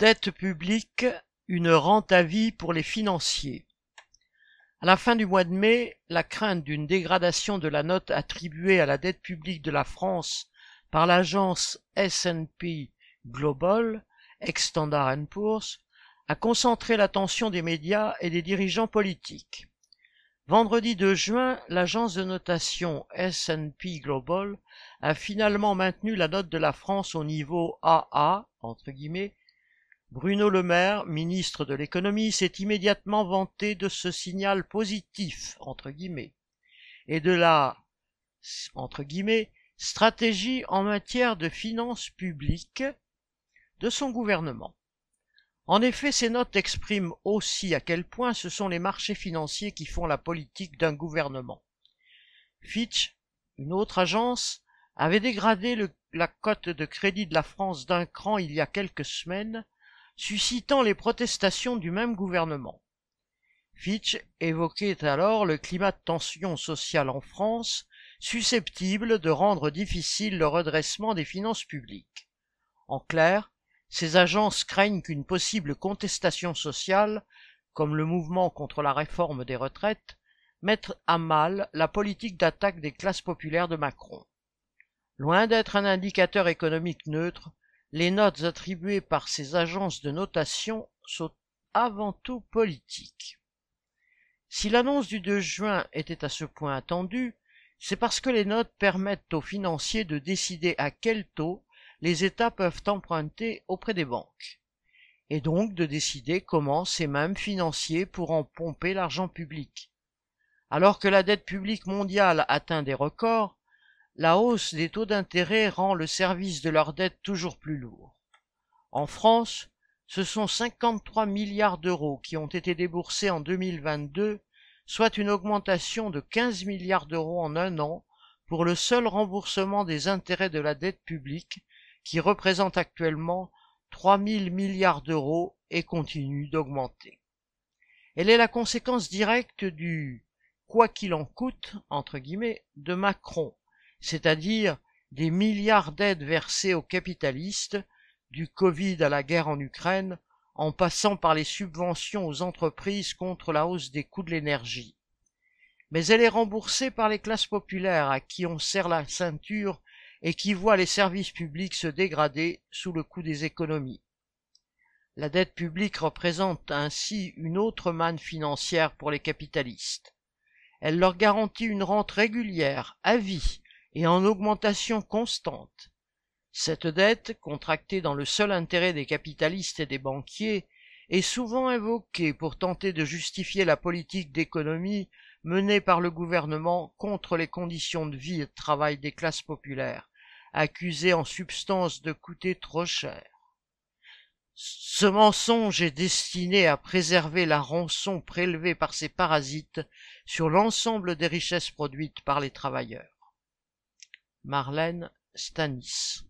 Dette publique, une rente à vie pour les financiers. À la fin du mois de mai, la crainte d'une dégradation de la note attribuée à la dette publique de la France par l'agence S&P Global, ex-Standard Poor's, a concentré l'attention des médias et des dirigeants politiques. Vendredi 2 juin, l'agence de notation S&P Global a finalement maintenu la note de la France au niveau AA, entre guillemets, Bruno Le Maire, ministre de l'économie, s'est immédiatement vanté de ce signal positif, entre guillemets, et de la, stratégie en matière de finances publiques de son gouvernement. En effet, ces notes expriment aussi à quel point ce sont les marchés financiers qui font la politique d'un gouvernement. Fitch, une autre agence, avait dégradé la cote de crédit de la France d'un cran il y a quelques semaines suscitant les protestations du même gouvernement. Fitch évoquait alors le climat de tension sociale en France, susceptible de rendre difficile le redressement des finances publiques. En clair, ces agences craignent qu'une possible contestation sociale, comme le mouvement contre la réforme des retraites, mette à mal la politique d'attaque des classes populaires de Macron. Loin d'être un indicateur économique neutre, les notes attribuées par ces agences de notation sont avant tout politiques. Si l'annonce du 2 juin était à ce point attendue, c'est parce que les notes permettent aux financiers de décider à quel taux les États peuvent emprunter auprès des banques, et donc de décider comment ces mêmes financiers pourront pomper l'argent public. Alors que la dette publique mondiale atteint des records, la hausse des taux d'intérêt rend le service de leur dette toujours plus lourd. En France, ce sont 53 milliards d'euros qui ont été déboursés en 2022, soit une augmentation de 15 milliards d'euros en un an pour le seul remboursement des intérêts de la dette publique, qui représente actuellement 3 000 milliards d'euros et continue d'augmenter. Elle est la conséquence directe du quoi qu'il en coûte, entre guillemets, de Macron, c'est-à-dire des milliards d'aides versées aux capitalistes, du Covid à la guerre en Ukraine, en passant par les subventions aux entreprises contre la hausse des coûts de l'énergie. Mais elle est remboursée par les classes populaires à qui on serre la ceinture et qui voient les services publics se dégrader sous le coup des économies. La dette publique représente ainsi une autre manne financière pour les capitalistes. Elle leur garantit une rente régulière, à vie, et en augmentation constante. Cette dette, contractée dans le seul intérêt des capitalistes et des banquiers, est souvent invoquée pour tenter de justifier la politique d'économie menée par le gouvernement contre les conditions de vie et de travail des classes populaires, accusées en substance de coûter trop cher. Ce mensonge est destiné à préserver la rançon prélevée par ces parasites sur l'ensemble des richesses produites par les travailleurs. Marlène Stanis